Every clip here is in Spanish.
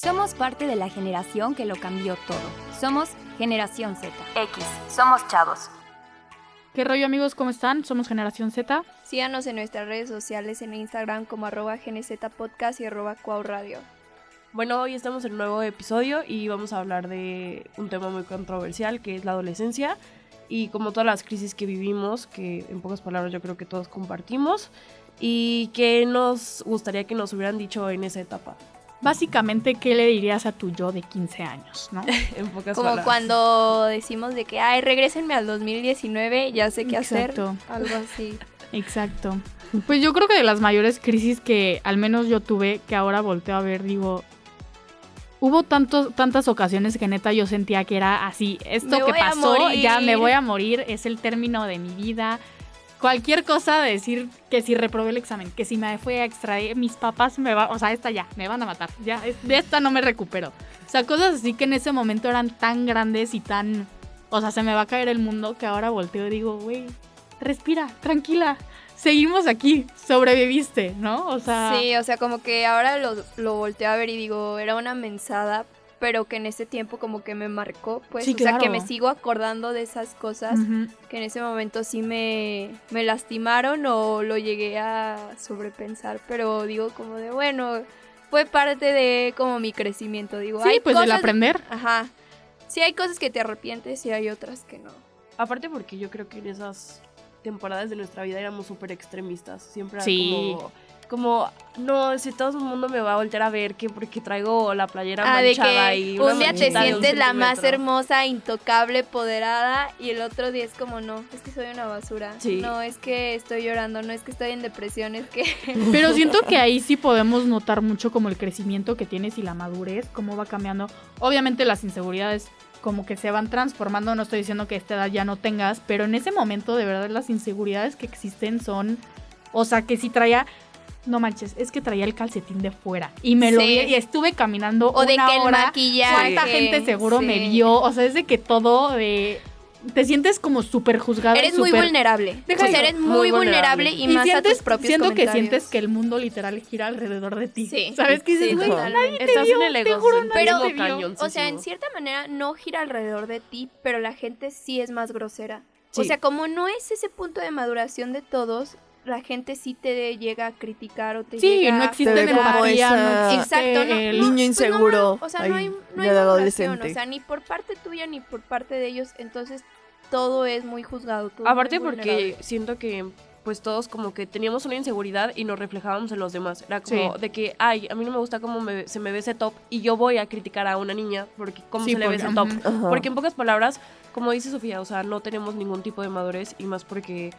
Somos parte de la generación que lo cambió todo. Somos Generación Z. X. Somos chavos. ¿Qué rollo amigos? ¿Cómo están? Somos Generación Z. Síganos en nuestras redes sociales en Instagram como arroba Podcast y arroba Radio. Bueno, hoy estamos en un nuevo episodio y vamos a hablar de un tema muy controversial que es la adolescencia y como todas las crisis que vivimos, que en pocas palabras yo creo que todos compartimos y que nos gustaría que nos hubieran dicho en esa etapa. Básicamente, ¿qué le dirías a tu yo de 15 años, no? en pocas Como cuando decimos de que, ay, regresenme al 2019, ya sé qué Exacto. hacer. Algo así. Exacto. Pues yo creo que de las mayores crisis que al menos yo tuve, que ahora volteo a ver, digo, hubo tantos, tantas ocasiones que neta yo sentía que era así, esto que pasó, ya me voy a morir, es el término de mi vida, cualquier cosa de decir que si reprobé el examen, que si me fue a extraer, mis papás me van, o sea, esta ya, me van a matar, ya, de esta no me recupero. O sea, cosas así que en ese momento eran tan grandes y tan, o sea, se me va a caer el mundo que ahora volteo y digo, güey, respira, tranquila. Seguimos aquí, sobreviviste, ¿no? O sea. Sí, o sea, como que ahora lo, lo volteo a ver y digo, era una mensada, pero que en ese tiempo como que me marcó, pues, o sea, que me sigo acordando de esas cosas que en ese momento sí me, me lastimaron o lo llegué a sobrepensar, pero digo como de, bueno, fue parte de como mi crecimiento, digo. Sí, pues del aprender. Ajá. Sí hay cosas que te arrepientes y hay otras que no. Aparte porque yo creo que en esas temporadas de nuestra vida éramos súper extremistas, siempre sí. como como, no, si todo el mundo me va a voltear a ver que porque traigo la playera ah, manchada y un día te sientes la más hermosa, intocable, poderada y el otro día es como, no, es que soy una basura. No, es que estoy llorando, no es que estoy en depresión, es que... Pero siento que ahí sí podemos notar mucho como el crecimiento que tienes y la madurez, cómo va cambiando. Obviamente las inseguridades como que se van transformando, no estoy diciendo que esta edad ya no tengas, pero en ese momento de verdad las inseguridades que existen son, o sea, que si traía, no manches, es que traía el calcetín de fuera y me lo vi y estuve caminando o de que el maquillaje cuánta gente seguro me vio, o sea, es de que todo de te sientes como súper juzgado. Eres muy vulnerable. o sea, eres muy, vulnerable, y, más a tus propios Siento que sientes que el mundo literal gira alrededor de ti. Sí. ¿Sabes qué dices? Sí, nadie Estás en el ego. Pero, o sea, en cierta manera no gira alrededor de ti, pero la gente sí es más grosera. O sea, como no es ese punto de maduración de todos, la gente sí te llega a criticar o te sí, llega no existe empatía, exacto, el niño inseguro o sea, no hay, no hay adolescente. o sea, ni por parte tuya ni por parte de ellos, entonces todo es muy juzgado. Aparte porque siento que pues todos como que teníamos una inseguridad y nos reflejábamos en los demás. Era como de que, ay, a mí no me gusta cómo se me ve ese top y yo voy a criticar a una niña porque cómo se le ve ese top. Porque en pocas palabras, como dice Sofía, o sea, no tenemos ningún tipo de madurez y más porque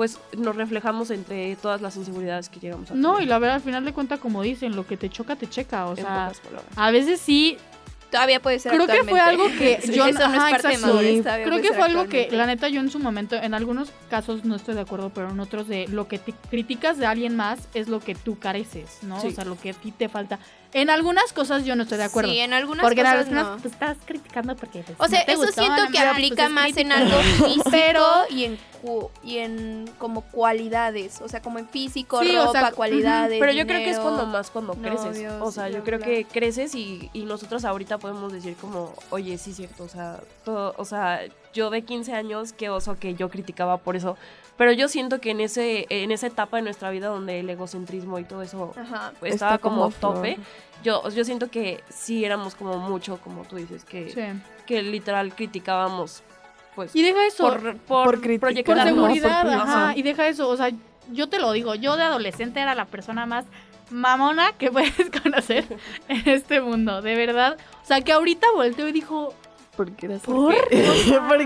pues nos reflejamos entre todas las inseguridades que llegamos a tener. No, y la verdad, al final de cuentas, como dicen, lo que te choca, te checa. O sea, a veces sí todavía puede ser creo que fue algo que yo eso no es parte de creo que fue algo que la neta yo en su momento en algunos casos no estoy de acuerdo pero en otros de lo que te criticas de alguien más es lo que tú careces no o sea lo que a ti te falta en algunas cosas yo no estoy de acuerdo. Sí, en algunas porque cosas en algunas, pues, estás criticando porque pues, O sea, eso siento que aplica pues, más en algo físico y en y en como cualidades, o sea, como en físico, ropa, cualidades. Pero yo creo que es cuando más cuando creces. o sea, yo creo que creces y, y, nosotros ahorita podemos decir como, oye, sí cierto, o sea, todo, o sea, yo de 15 años, qué oso que yo criticaba por eso. Pero yo siento que en ese en esa etapa de nuestra vida donde el egocentrismo y todo eso estaba como, tope, yo, yo siento que sí éramos como mucho, como tú dices, que, que literal criticábamos pues y deja eso por, por, por, seguridad ajá, y deja eso o sea yo te lo digo yo de adolescente era la persona más mamona que puedes conocer en este mundo de verdad. O sea que ahorita volteó y dijo ¿Por qué ¿Por?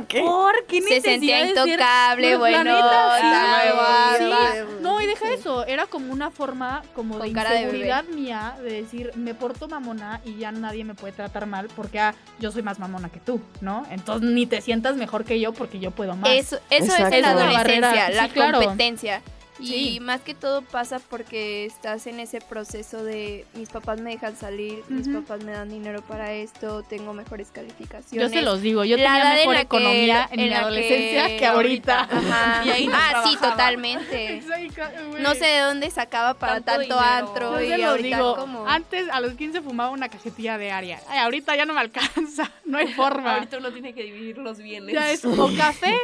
qué? ¿Por qué Se sentía intocable, bueno. No, y deja eso. Era como una forma como de inseguridad mía de decir, me porto mamona y ya nadie me puede tratar mal porque ah, yo soy más mamona que tú, ¿no? Entonces ni te sientas mejor que yo porque yo puedo más. Eso, eso es la adolescencia, la competencia. Y más que todo pasa porque estás en ese proceso de mis papás me dejan salir, mis papás me dan dinero para esto, tengo mejores calificaciones. Yo se los digo, yo tenía mejor economía en, mi adolescencia que, ahorita. ah, sí, totalmente. no sé de dónde sacaba para tanto, antro y ahorita como... Antes a los 15 fumaba una cajetilla de Aria. Ay, ahorita ya no me alcanza, no hay forma. ahorita uno tiene que dividir los bienes. Ya es o café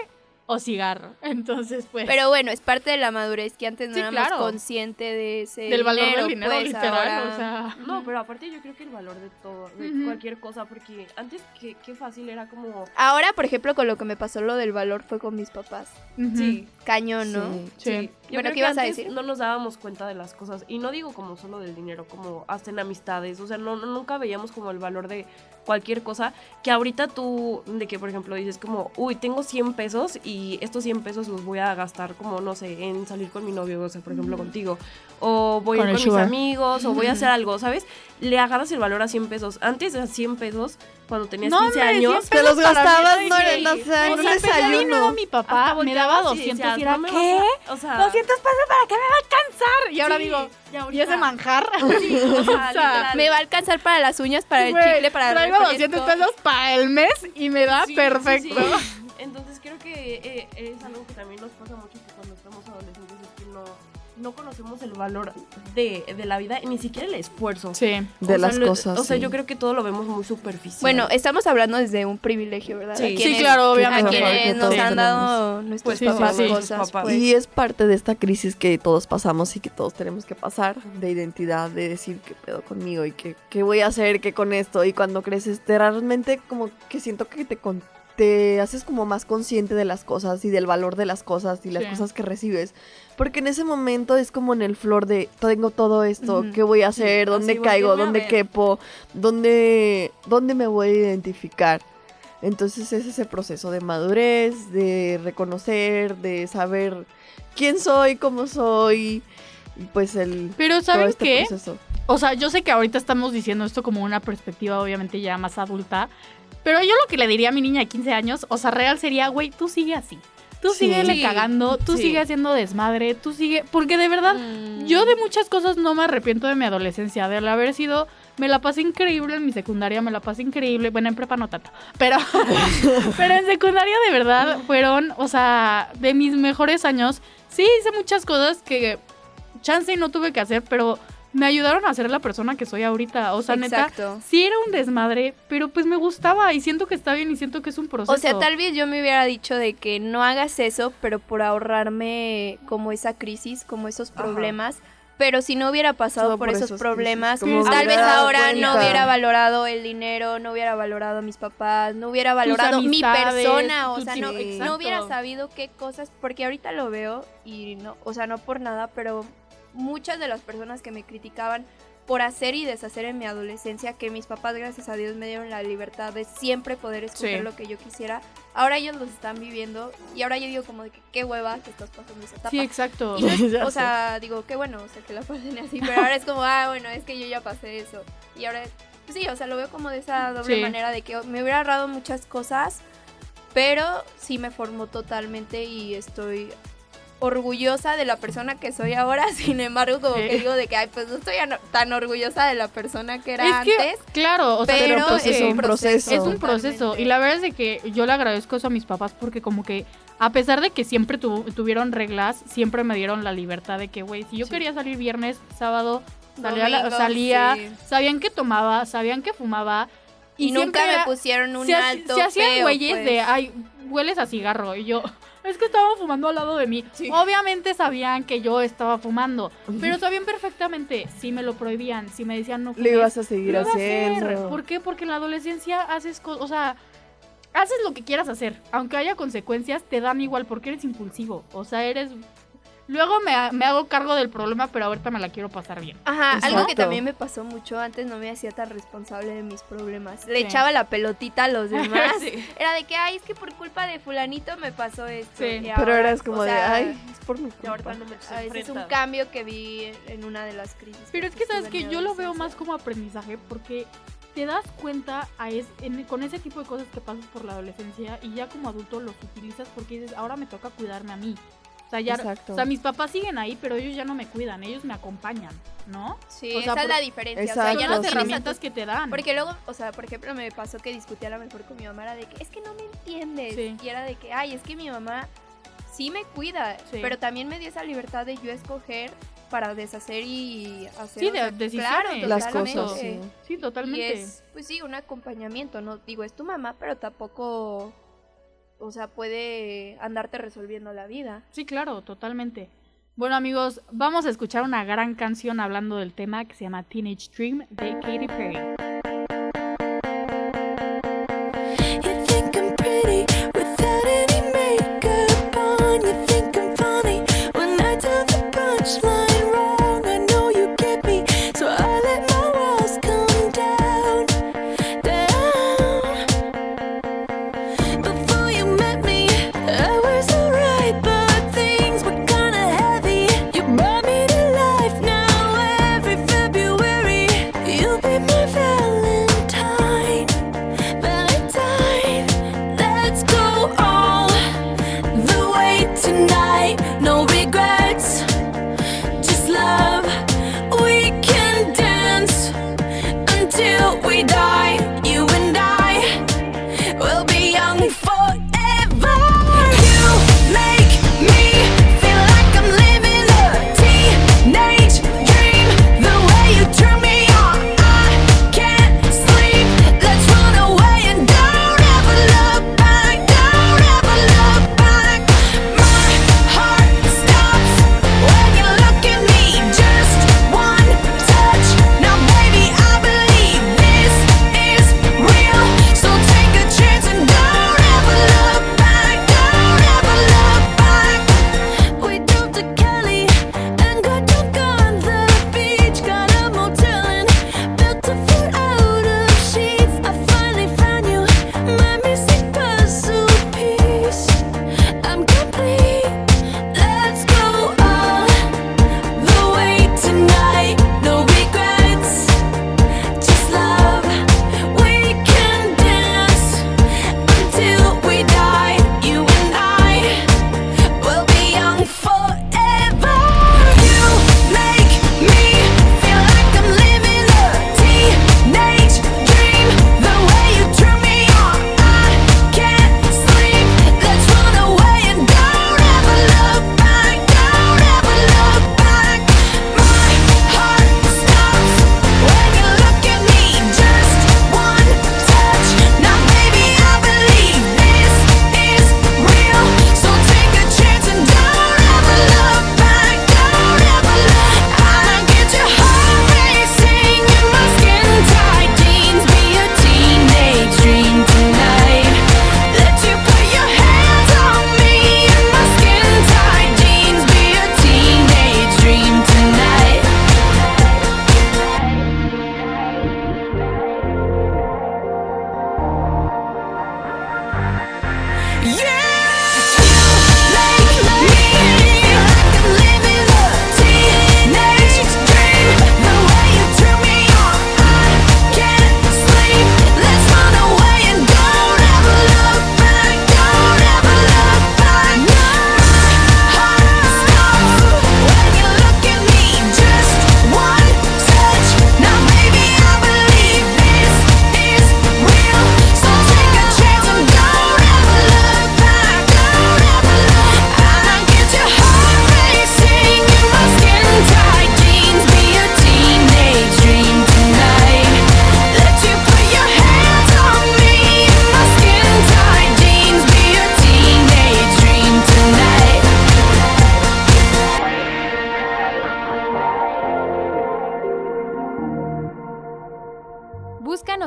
o cigarro. Entonces, pues. Pero bueno, es parte de la madurez que antes no éramos conscientes de ese. Del valor del dinero, pues, literal. O sea. No, pero aparte yo creo que el valor de todo, de cualquier cosa, porque antes qué, qué fácil era como. Ahora, por ejemplo, con lo que me pasó lo del valor fue con mis papás. Sí. Cañón, ¿no? Sí. bueno, ¿qué ibas a decir? No nos dábamos cuenta de las cosas. Y no digo como solo del dinero, como hasta en amistades. O sea, no, nunca veíamos como el valor de cualquier cosa, que ahorita tú, de que por ejemplo dices como, uy, tengo 100 pesos y estos 100 pesos los voy a gastar como, no sé, en salir con mi novio, o sea, por ejemplo, contigo, o voy a ir con mis amigos, o voy a hacer algo, ¿sabes? Le agarras el valor a 100 pesos. Antes de 100 pesos, cuando tenías 15 años, te los gastabas, no, no, no, sé, en un desayuno. mi papá me daba 200 y era, ¿qué? O sea, 200 pesos para qué me va a alcanzar. Y ahora digo, ¿y ese manjar? me va a alcanzar para las uñas, para el chicle, para el Traigo 200 pesos para el mes y me da perfecto. Entonces creo que eh, es algo que también nos pasa mucho que cuando estamos adolescentes es que no no conocemos el valor de, de, la vida, ni siquiera el esfuerzo. Sí. De las cosas. O sea, yo creo que todo lo vemos muy superficial. Bueno, estamos hablando desde un privilegio, ¿verdad? Sí, sí claro, obviamente. A quienes nos han dado nuestros pues, papás cosas. Pues. Y es parte de esta crisis que todos pasamos y que todos tenemos que pasar, de identidad, de decir qué pedo conmigo y qué, qué voy a hacer, qué con esto. Y cuando creces, te realmente como que siento que te te haces como más consciente de las cosas y del valor de las cosas y las cosas que recibes. Porque en ese momento es como en el flor de tengo todo esto, ¿qué voy a hacer? ¿Dónde caigo? ¿Dónde quepo? ¿Dónde, ¿Dónde me voy a identificar? Entonces es ese proceso de madurez, de reconocer, de saber quién soy, cómo soy, y pues el... Pero ¿saben este qué? O sea, yo sé que ahorita estamos diciendo esto como una perspectiva obviamente ya más adulta, pero yo lo que le diría a mi niña de 15 años, o sea, real sería, güey, tú sigue así. Tú sigue síguele cagando, tú sigue haciendo desmadre, tú sigue. Porque de verdad, mm. yo de muchas cosas no me arrepiento de mi adolescencia, de haber sido. Me la pasé increíble en mi secundaria, me la pasé increíble. Bueno, en prepa no tanto. Pero, pero en secundaria de verdad fueron, o sea, de mis mejores años. Sí, hice muchas cosas que chance no tuve que hacer, pero me ayudaron a ser la persona que soy ahorita. O sea, Exacto. neta, sí era un desmadre, pero pues me gustaba y siento que está bien y siento que es un proceso. O sea, tal vez yo me hubiera dicho de que no hagas eso, pero por ahorrarme como esa crisis, como esos problemas. Pero si no hubiera pasado por, esos, problemas, tal vez ahora no hubiera valorado el dinero, no hubiera valorado a mis papás, no hubiera valorado mi persona, o sea, no, no hubiera sabido qué cosas, porque ahorita lo veo y no, o sea, no por nada, pero muchas de las personas que me criticaban por hacer y deshacer en mi adolescencia, que mis papás, gracias a Dios, me dieron la libertad de siempre poder escoger lo que yo quisiera. Ahora ellos los están viviendo y ahora yo digo como de que qué hueva que estás pasando esa etapa. Sí, exacto. o sea, digo, qué bueno, o sea, que la pasen así, pero ahora es como, ah, bueno, es que yo ya pasé eso. Y ahora, pues sí, o sea, lo veo como de esa doble manera de que me hubiera ahorrado muchas cosas, pero sí me formó totalmente y estoy orgullosa de la persona que soy ahora, sin embargo, como que digo de que, ay, pues no estoy tan orgullosa de la persona que era antes. claro, o sea, pero, pues es un proceso. Es un proceso. Y la verdad es de que yo le agradezco eso a mis papás porque como que, a pesar de que siempre tuvieron reglas, siempre me dieron la libertad de que, güey, si yo quería salir viernes, sábado, salía, salía sabían que tomaba, sabían que fumaba. Y, nunca me pusieron un alto. Se hacían güeyes de, pues. ay, hueles a cigarro. Y yo, es que estaban fumando al lado de mí. Obviamente sabían que yo estaba fumando, pero sabían perfectamente si me lo prohibían, si me decían no fumes. Le ibas a seguir haciendo. ¿Por qué? Porque en la adolescencia haces cosas, o sea, haces lo que quieras hacer, aunque haya consecuencias, te dan igual porque eres impulsivo, o sea, eres Luego me, me, hago cargo del problema, pero ahorita me la quiero pasar bien. Ajá, algo que también me pasó mucho antes, no me hacía tan responsable de mis problemas. Le echaba la pelotita a los demás. Era de que, ay, es que por culpa de fulanito me pasó esto. pero eras como de, ay, es por mi culpa. No me es un cambio que vi en una de las crisis. Pero es que, ¿sabes que Yo lo veo más como aprendizaje porque te das cuenta a con ese tipo de cosas que pasas por la adolescencia y ya como adulto los utilizas porque dices, ahora me toca cuidarme a mí. O sea, ya, o sea, mis papás siguen ahí, pero ellos ya no me cuidan, ellos me acompañan, ¿no? Sí, esa es la diferencia. o sea, ya las herramientas que te dan. Porque luego, o sea, por ejemplo, me pasó que discutía a lo mejor con mi mamá, era de que, es que no me entiendes. Y era de que, ay, es que mi mamá sí me cuida, pero también me dio esa libertad de yo escoger para deshacer y hacer sí, de, claro, las cosas. Sí. totalmente. Y es, pues sí, un acompañamiento, no digo, es tu mamá, pero tampoco, o sea, puede andarte resolviendo la vida. Sí, claro, totalmente. Bueno amigos, vamos a escuchar una gran canción hablando del tema que se llama Teenage Dream de Katy Perry.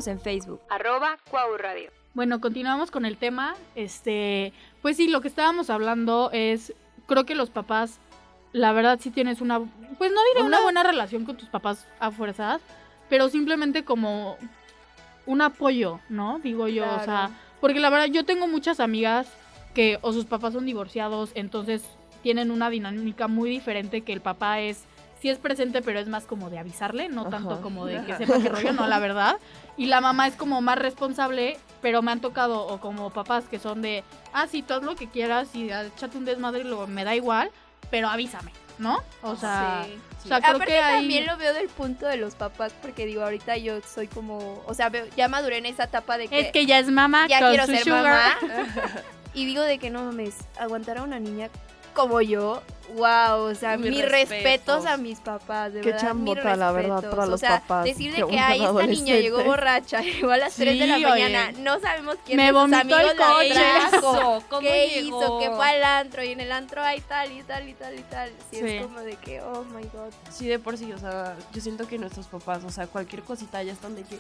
En Facebook, arroba Radio. Bueno, continuamos con el tema. Este, pues sí, lo que estábamos hablando es, creo que los papás, la verdad sí tienes una, pues no diré una, buena relación con tus papás a fuerzas, pero simplemente como un apoyo, ¿no? Digo yo, o sea, porque la verdad yo tengo muchas amigas que o sus papás son divorciados, entonces tienen una dinámica muy diferente que el papá es sí es presente, pero es más como de avisarle, no tanto como de que sepa qué rollo, no, la verdad. Y la mamá es como más responsable pero me han tocado o como papás que son de, ah, sí, tú haz lo que quieras y échate un desmadre y luego me da igual, pero avísame, ¿no? O sea, o sea creo que también lo veo del punto de los papás porque digo, ahorita yo soy como, o sea, ya maduré en esa etapa de que Es que ya es mamá, ya quiero ser mamá. y digo de que no mames, aguantar a una niña como yo, wow, o sea, mis respetos. a mis papás, de Qué verdad. chambota, la verdad, para los o sea, papás. Decir de que, ay, esta niña llegó borracha, llegó a las 3 de la mañana, no sabemos quién Me es sus amigos el coche. la trajo, ¿Cómo qué llegó? hizo, qué fue al antro, y en el antro hay tal y tal y tal y tal. Sí, Sí. es como de que, oh my god. Sí, de por sí, o sea, yo siento que nuestros papás, o sea, cualquier cosita ya están de que...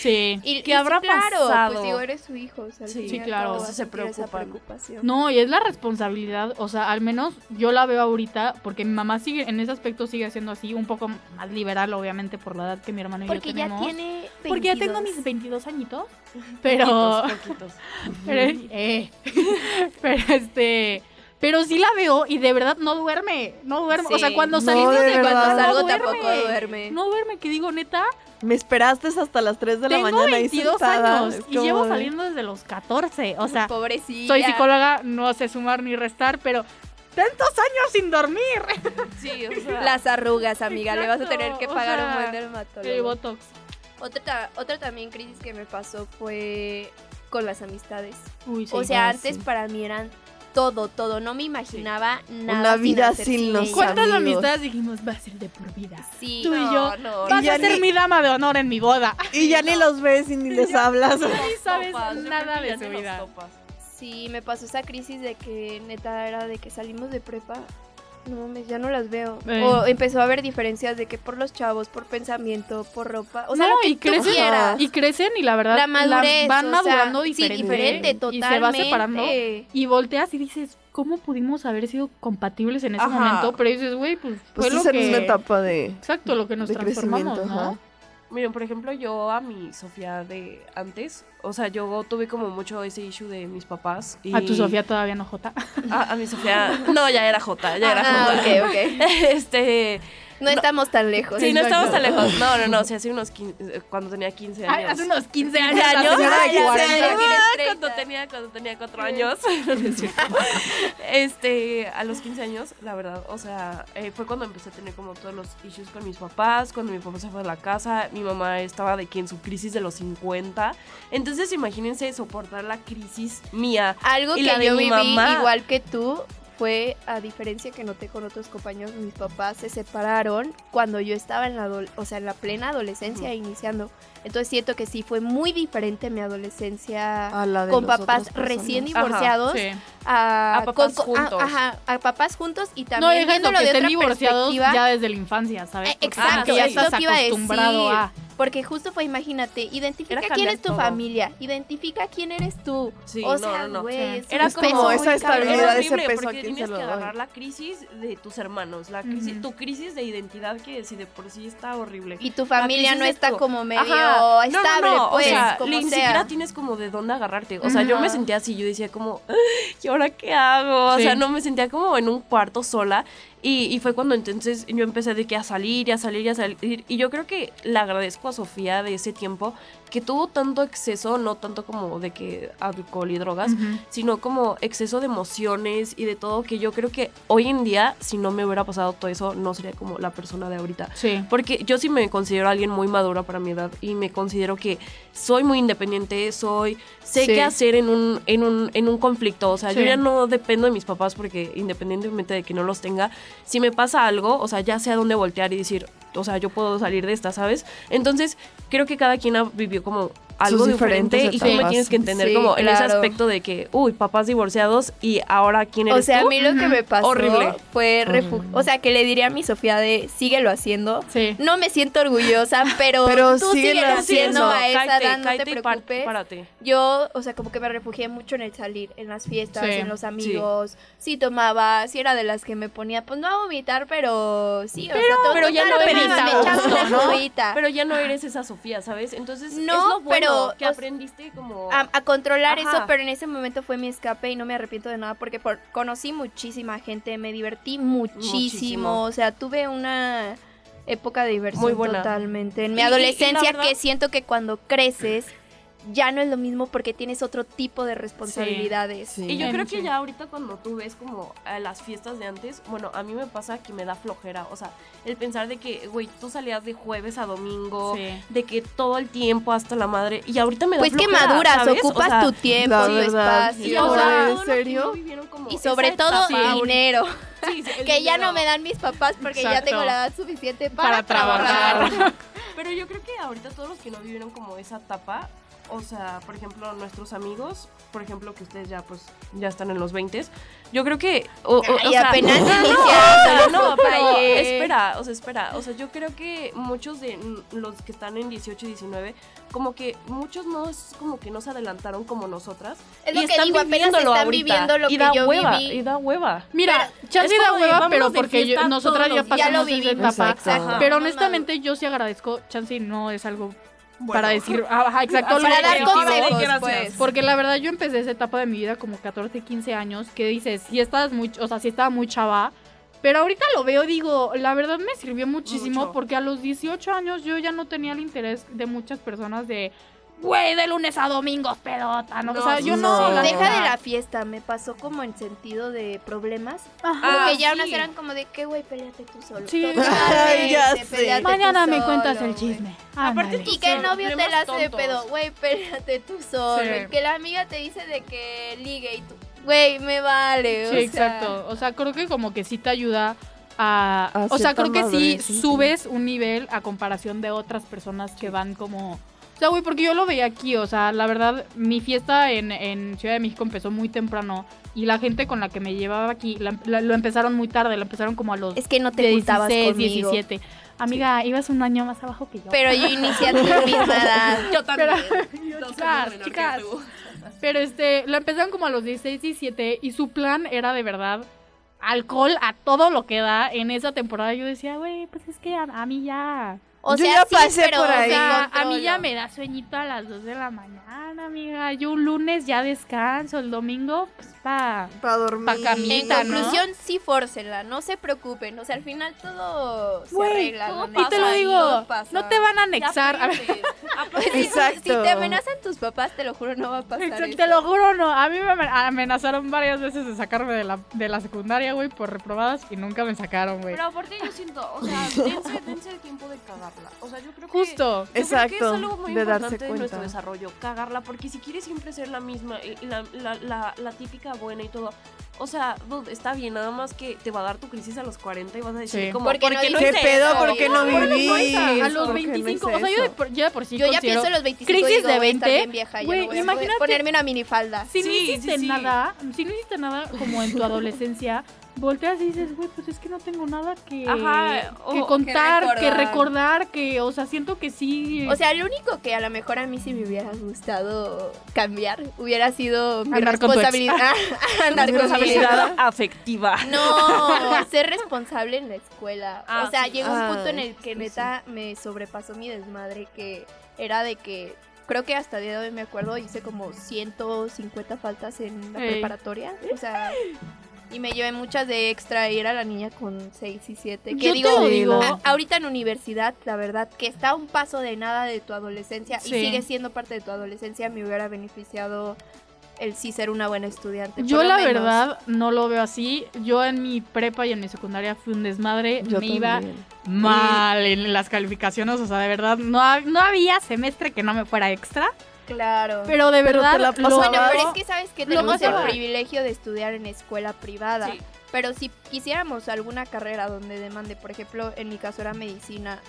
Sí. Y, ¿Qué y habrá sí, claro, pasado? Pues digo, eres su hijo, o sea, Sí, claro. se preocupan. No, y es la responsabilidad, o sea, al menos yo la veo ahorita, porque mi mamá sigue, en ese aspecto sigue siendo así, un poco más liberal, obviamente, por la edad que mi hermano y Porque yo ya tenemos. tiene Porque ya tengo 22. mis 22 añitos, pero... Poquitos, poquitos. pero, eh, pero este... Pero sí la veo y de verdad no duerme, no duerme. O sea, Sí. cuando No, salimos de de verdad. cuando salgo no duerme. tampoco duerme. No duerme, que digo neta, Me esperaste hasta las 3 de la tengo mañana y 22 sentada. años y llevo de- saliendo desde los 14. O sea, Pobrecilla. soy psicóloga, no sé sumar ni restar, pero tantos años sin dormir. Sí, o sea... Las arrugas, amiga, le vas a tener que o pagar sea, un buen El dermatólogo. botox. Otra, otra también crisis que me pasó fue con las amistades. Uy, sí. o sea, Ah, antes sí. para mí eran todo, todo. No me imaginaba nada. Una sin vida sin cine. los ¿Cuántas amigos. amistades dijimos va a ser de por vida? Sí. Tú y yo. no, Vas Y a ser ni- mi dama de honor en mi boda. Y ya ni los ves y ni les hablas. Ni sabes nada de su vida. topas. Sí, me pasó esa crisis de que neta era de que salimos de prepa. No mames, ya no las veo. Eh. O empezó a haber diferencias de que por los chavos, por pensamiento, por ropa. O sea, no, lo que y tú crecen, quieras. y crecen y la verdad la madurez. van o sea, madurando sí, diferente, diferente, y totalmente. se va separando y volteas y dices cómo pudimos haber sido compatibles en ese Ajá. momento pero dices güey pues, Pues fue lo es que una etapa de, exacto lo que nos de transformamos no ajá. Miren, por ejemplo, yo a mi Sofía de antes, o sea, yo tuve como mucho ese issue de mis papás. Y a tu Sofía todavía no Jota A, a mi Sofía. No, ya era J, ya era Ah, J. ok, ok. Este. No estamos tan lejos. Sí, no Exacto. estamos tan lejos. No, no, no. Sí, hace unos 15, cuando tenía 15 años. Ay, hace unos 15 años, 15 la años. Ay, ya 40. sé, ya tienes Ah, 30. cuando tenía cuando tenía cuatro años este a los 15 años la verdad o sea eh, fue cuando empecé a tener como todos los issues con mis papás cuando mi papá se fue de la casa mi mamá estaba de que en su crisis de los 50 entonces imagínense soportar la crisis mía Algo Y que la de yo mi viví mamá. igual que tú fue, a diferencia que noté con otros compañeros, mis papás se separaron cuando yo estaba en la, adol- o sea, en la plena adolescencia iniciando. Entonces siento que sí fue muy diferente mi adolescencia A la de con papás recién Ajá, divorciados Sí. a, A papás con- con- a- juntos. ajá, a papás juntos y no también exacto viéndolo que de estén otra divorciados perspectiva. ya desde la infancia sabes Eh, Porque exacto, como que ya es estás que iba a acostumbrado a Porque justo fue, imagínate, identifica Era quién es tu todo. familia, identifica quién eres tú. Sí, o no, sea, no, no. güey, Sí. es un Era como esa estabilidad, Era ese peso, ¿a porque tienes que agarrar la crisis de tus hermanos, la crisis, Ujú. tu crisis de identidad que si de por sí está horrible. Y tu familia no está tu- como medio Ajá. No, no, estable, no, pues, o sea, como ni sea. siquiera tienes como de dónde agarrarte. O sea, yo me sentía así, yo decía como, "Ay, ¿y ahora qué hago? O Sí. sea, no me sentía como en un cuarto sola. Y, y fue cuando entonces yo empecé de que a salir y a salir y a salir. Y yo creo que le agradezco a Sofía de ese tiempo que tuvo tanto exceso, no tanto como de que alcohol y drogas, sino como exceso de emociones y de todo que yo creo que hoy en día, si no me hubiera pasado todo eso, no sería como la persona de ahorita. sí Porque yo sí me considero alguien muy madura para mi edad y me considero que soy muy independiente, soy, sé Sí. qué hacer en un, en un, en un conflicto. O sea, yo ya no dependo de mis papás porque independientemente de que no los tenga, si me pasa algo, o sea, ya sé a dónde voltear y decir, o sea, yo puedo salir de esta, ¿sabes? Entonces, creo que cada quien ha vivido como algo diferente diferentes y tú me etapas. tienes que entender Sí, como en ese aspecto de que, uy, papás divorciados y ahora quién eres O sea, tú? a mí lo que me pasó Horrible. fue refugio. O sea, que le diría a mi Sofía de síguelo haciendo. sí No me siento orgullosa, pero, Pero tú síguelo haciendo. haciendo a esa Cállate, edad, no te preocupes. párate. Yo, o sea, como que me refugié mucho en el salir, en las fiestas, Sí, en los amigos. Sí. tomaba, sí era de las que me ponía, pues no a vomitar, pero sí, o sea, todo pero ya total, no tomaba, eres me esa, echaba una ¿no? cubita. Pero ya no eres esa Sofía, ¿sabes? Entonces, No, es lo bueno pero, que aprendiste como... a, a controlar Ajá. eso, pero en ese momento fue mi escape y no me arrepiento de nada porque por- conocí muchísima gente, me divertí muchísimo, Muchísimo. o sea, tuve una época de diversión Muy buena. totalmente. En mi Y- y adolescencia verdad- que siento que cuando creces ya no es lo mismo porque tienes otro tipo de responsabilidades. Y yo creo que ya ahorita cuando tú ves como las fiestas de antes, bueno, a mí me pasa que me da flojera, o sea, el pensar de que, güey, tú salías de jueves a domingo, de que todo el tiempo hasta la madre, y ahorita me da pues flojera. Pues que maduras, ocupas tu tiempo, tu espacio. ¿En serio? Y sobre todo dinero. que ya no me dan mis papás porque ya tengo la edad suficiente para, trabajar. Pero yo creo que ahorita todos los que no vivieron como esa etapa, o sea, por ejemplo, nuestros amigos, por ejemplo, que ustedes ya pues ya están en los 20, yo creo que o, y apenas no, pero espera, o sea, espera, o sea, yo creo que muchos de los que están en 18 y 19 como que muchos no es como que no se adelantaron como nosotras es lo y que están digo, apenas están viviendo lo y que da yo hueva, viví. y da hueva. Mira, chance da hueva, pero porque nosotras ya pasamos esa etapa, pero honestamente yo sí agradezco, chance no es algo para decir, ajá, exacto, para dar consejos, pues. Porque la verdad yo empecé esa etapa de mi vida como 14, 15 años, que dices, si estás muy, o sea, si estaba muy chava, pero ahorita lo veo, digo, la verdad me sirvió muchísimo porque a los 18 años yo ya no tenía el interés de muchas personas de güey, de lunes a domingos, pedota, ¿no? o sea, yo no. Deja de la fiesta, me pasó como en sentido de problemas. Ajá. Porque ya unas eran como de que, güey, peleate tú solo. Sí, ya sé. Mañana me cuentas el chisme. Aparte, y que el novio te la hace de pedo, güey, peleate tú solo. que la amiga te dice de que ligue y tú, güey, me vale. Sí, exacto. O sea, creo que como que sí te ayuda. A, o sea, creo que sí, subes un nivel a comparación de otras personas que van como sea, güey, porque yo lo veía aquí, o sea, la verdad, mi fiesta en, en Ciudad de México empezó muy temprano y la gente con la que me llevaba aquí lo empezaron muy tarde, lo empezaron como a los Es que no te 16, 17. Amiga, ibas un año más abajo que yo. Pero yo inicié a tu misma edad. Yo también. Pero, chicas, chicas. Pero este, lo empezaron como a los 16, 17 y su plan era de verdad alcohol a todo lo que da en esa temporada. Yo decía, güey, pues es que a mí ya o sea, ya pasé por ahí. a mí ya me da sueñito a las 2 de la mañana, amiga. Yo un lunes ya descanso, el domingo, pues para pa dormir. Pa camita, en conclusión, sí fórcela, no se preocupen. O sea, al final todo se arregla. y te lo digo, no, te van a anexar. Exacto. Si, te amenazan tus papás, te lo juro, no va a pasar. Te lo juro, no. A mí me amenazaron varias veces de sacarme de la, de la secundaria, güey, por reprobadas y nunca me sacaron, güey. Pero aparte yo siento, o sea, dense, dense el tiempo de cagar o sea, yo creo que. Justo. Exacto. es algo muy importante de nuestro desarrollo, cagarla, porque si quieres siempre ser la misma, la, la, la, la típica buena y todo, o sea, está bien, nada más que te va a dar tu crisis a los 40 y vas a decir como, ¿por qué no, ¿Qué pedo? ¿Por qué no viví? A los 25, o sea, yo, de por, yo de por sí Yo ya pienso en los 25 crisis digo, de 20, vieja, güey, no imagínate ponerme una minifalda. Si no hiciste nada, si no hiciste nada como en tu adolescencia, volteas y dices, güey, pues es que no tengo nada que, que contar, que recordar. que o sea, siento que sí. O sea, lo único que a lo mejor a mí sí me hubiera gustado cambiar hubiera sido mi responsabilidad. responsabilidad afectiva. No, ser responsable en la escuela. o sea, llegó un punto en el que neta me sobrepasó mi desmadre que era de que creo que hasta el día de hoy me acuerdo, hice como 150 faltas en la preparatoria. O sea, y me llevé muchas de extra y era la niña con 6 y 7. Que digo, ahorita en universidad, la verdad, que está a un paso de nada de tu adolescencia y sigue siendo parte de tu adolescencia, me hubiera beneficiado el sí ser una buena estudiante. Yo la verdad no lo veo así. Yo en mi prepa y en mi secundaria fui un desmadre. me iba mal en las calificaciones. O sea, de verdad, no, no había semestre que no me fuera extra. Claro. Pero de verdad. La bueno, pero es que sabes que tenemos el privilegio de estudiar en escuela privada. Pero si quisiéramos alguna carrera donde demande, por ejemplo, en mi caso era medicina,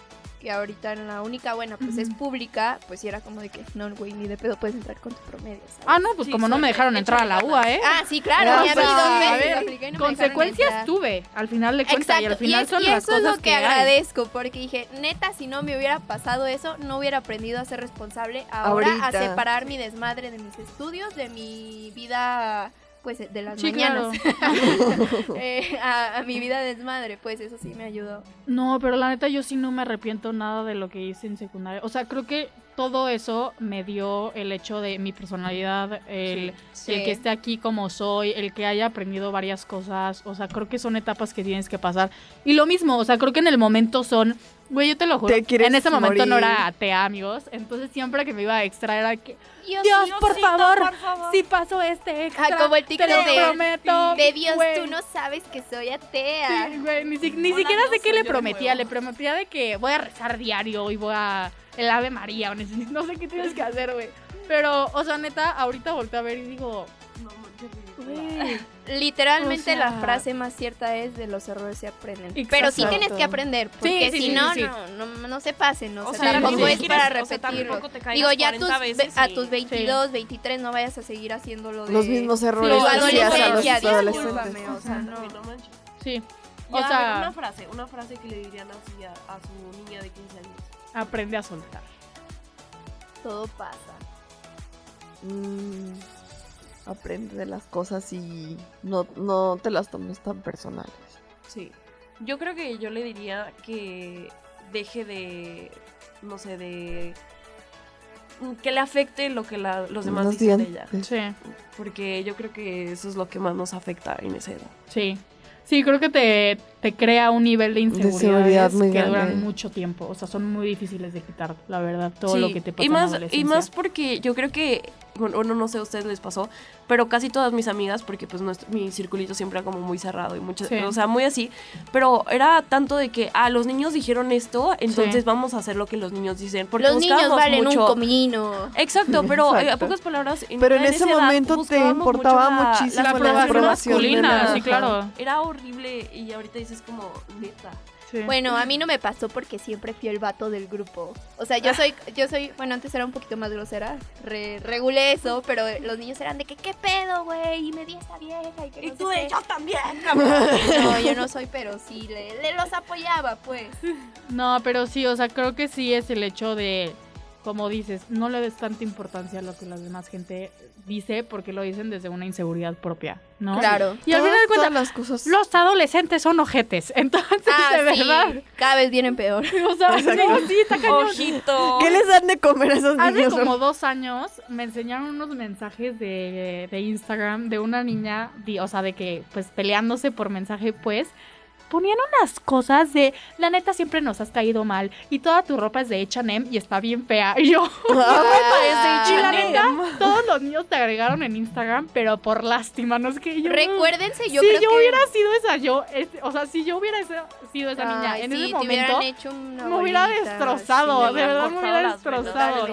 que ahorita en la única buena pues es pública, pues sí era como de que no, güey, ni de pedo puedes entrar con tu promedio. Ah, no, pues como no me dejaron entrar a la UA, ¿eh? Ah, sí, claro, o sea, a ver, consecuencias tuve, al final de cuentas, y al final son las cosas eso es lo que, agradezco, porque dije, neta, si no me hubiera pasado eso, no hubiera aprendido a ser responsable ahora, a separar mi desmadre de mis estudios, de mi vida pues de las mañanas eh, a, mi vida desmadre, pues eso sí me ayudó. No, pero la neta yo sí no me arrepiento nada de lo que hice en secundaria. O sea, creo que todo eso me dio el hecho de mi personalidad, el, el, que esté aquí como soy, el que haya aprendido varias cosas. O sea, creo que son etapas que tienes que pasar. Y lo mismo, o sea, creo que en el momento son. Güey, yo te lo juro. en ese momento no era atea, amigos. Entonces siempre que me iba a extra era que. Dios, por, favor, si paso este extra, ah, como el te lo prometo. De Dios, tú no sabes que soy atea. Sí, güey, ni, siquiera sé qué le prometía. Le prometía de que voy a rezar diario y voy a el Ave María, o no sé qué tienes que hacer, güey. Pero, o sea, neta, ahorita volteé a ver y digo, Literalmente la frase más cierta es de los errores se aprenden. Pero sí tienes que aprender, porque si no, no, no, se pasen, ¿no? o, sea, tampoco es para repetirlo. Digo, ya tus, a tus 22, 23 no vayas a seguir haciéndolo de... Los mismos errores. Sí, adolescencia, discúlpame, o sea, no. Sí. O sea, una frase, una frase que le dirían así a, a su niña de 15 años. Aprende a soltar. Todo pasa. Mm aprende de las cosas y no, no te las tomes tan personales. Sí. Yo creo que yo le diría que deje de, no sé, de... que le afecte lo que los demás dicen de ella. Sí. Porque yo creo que eso es lo que más nos afecta en ese edad. Sí. Sí, creo que te, te crea un nivel de inseguridad que duran mucho tiempo. O sea, son muy difíciles de quitar, la verdad, todo lo que te pasa y más, Y más porque yo creo que bueno, no sé a ustedes les pasó, pero casi todas mis amigas, porque pues mi circulito siempre era como muy cerrado y mucho, o sea, muy así, pero era tanto de que, ah, los niños dijeron esto, entonces vamos a hacer lo que los niños dicen. Porque los niños valen un comino. Exacto, pero eh, a pocas palabras. pero en, ese momento te importaba muchísimo la, aprobación masculina, sí, claro. Era horrible y ahorita dices como, neta. Bueno, a mí no me pasó porque siempre fui el vato del grupo. O sea, yo ah. soy, yo soy, bueno, antes era un poquito más grosera, re, regulé eso, pero los niños eran de que, ¿qué pedo, güey? Y me di esa vieja y que Y tú de, yo también, No, yo no soy, pero sí, le, le los apoyaba, pues. No, pero sí, o sea, creo que sí es el hecho de como dices, no le des tanta importancia a lo que la demás gente dice porque lo dicen desde una inseguridad propia, ¿no? Claro. Y al final de cuentas, las cosas... los adolescentes son ojetes, entonces, ah, de verdad. Cada vez vienen peor. O sea, sí, está cañón. Ojito. ¿Qué les dan de comer a esos niños? Hace como dos años me enseñaron unos mensajes de, de Instagram de una niña, o sea, de que, pues, peleándose por mensaje, pues, ponían unas cosas de, la neta siempre nos has caído mal y toda tu ropa es de H&M y está bien fea. Y yo, no me parece la neta, todos los niños te agregaron en Instagram, pero por lástima, no es que yo... Recuérdense, yo si creo yo hubiera sido esa yo, o sea, si yo hubiera sido esa niña en ese momento, me hubiera destrozado, de verdad me hubiera destrozado.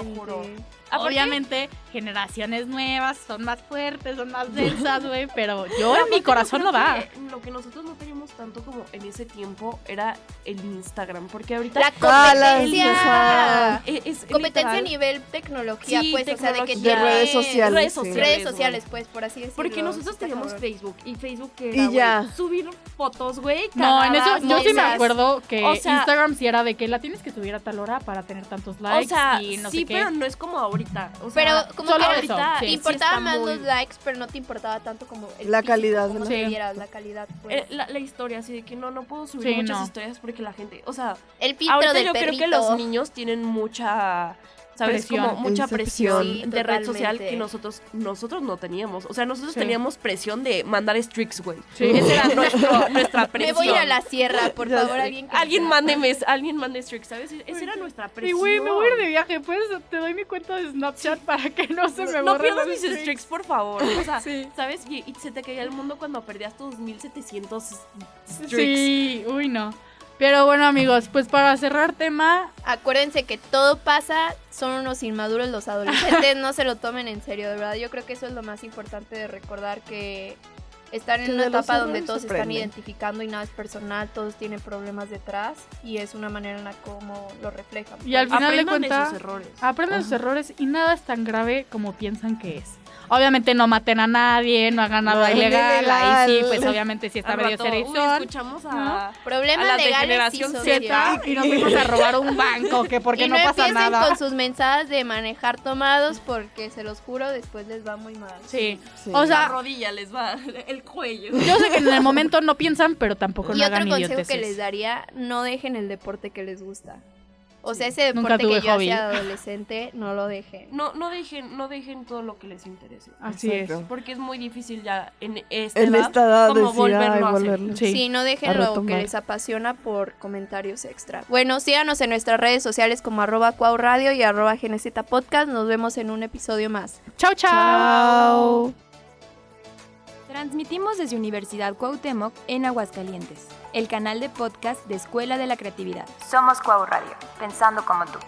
Obviamente, generaciones nuevas son más fuertes, son más densas, güey, pero yo en mi corazón no va. Lo que nosotros no teníamos tanto como en ese tiempo era el Instagram, porque ahorita... La competencia. es, competencia a nivel tecnología, pues, o sea, de que... De redes sociales. Redes sociales, redes sociales pues, por así decirlo. Porque nosotros teníamos Facebook, y Facebook era, y ya. subir fotos, güey, No, en eso yo sí me acuerdo que Instagram sí era de que la tienes que subir a tal hora para tener tantos likes o sea, y no sí, sé qué. pero no es como ahorita. O sea, pero como que ahorita sí, importaba más los likes, pero no te importaba tanto como el la calidad de la, la calidad. Pues. Eh, la, la, historia, así de que no, no puedo subir muchas historias porque la gente, o sea, el filtro ahorita yo creo que los niños tienen mucha ¿sabes? Como mucha presión de red social que nosotros nosotros no teníamos. O sea, nosotros teníamos presión de mandar streaks, güey. Esa era nuestro, nuestra presión. Me voy a ir a la sierra, por favor, alguien que Alguien mándeme, alguien mande streaks, ¿sabes? Esa era nuestra presión. Y güey, me voy a ir de viaje, pues te doy mi cuenta de Snapchat para que no se me borren No pierdas mis streaks. por favor. O sea, ¿sabes? Y, y, se te caía el mundo cuando perdías tus 1700 streaks. Sí, uy, no. Pero bueno, amigos, pues para cerrar tema. Acuérdense que todo pasa, son unos inmaduros los adolescentes, no se lo tomen en serio, de verdad. Yo creo que eso es lo más importante de recordar que están en una etapa donde todos se están identificando y nada es personal, todos tienen problemas detrás y es una manera en la como lo reflejan. Y al final de cuentas, aprenden sus errores y nada es tan grave como piensan que es. Obviamente no maten a nadie, no hagan nada ilegal, ahí sí, pues obviamente sí está medio serio. escuchamos a, problemas a de generación Z y nos fuimos a robar un banco, que porque no, pasa nada. con sus mensajes de manejar tomados porque se los juro después les va muy mal. Sí. O sea, la rodilla les va el cuello. Yo sé que en el momento no piensan, pero tampoco no hagan idioteces. Y otro consejo que les daría, no dejen el deporte que les gusta. O sea, ese deporte que yo hacía adolescente, no lo dejen. No, no dejen, no dejen todo lo que les interese. Así es. Porque es muy difícil ya en esta, edad, como volverlo a hacer. Sí. no dejen lo que les apasiona por comentarios extra. Bueno, síganos en nuestras redes sociales como arroba cuauradio y arroba Podcast. Nos vemos en un episodio más. Chao, chao. Transmitimos desde Universidad Cuauhtémoc en Aguascalientes, el canal de podcast de Escuela de la Creatividad. Somos Cuau Radio, pensando como tú.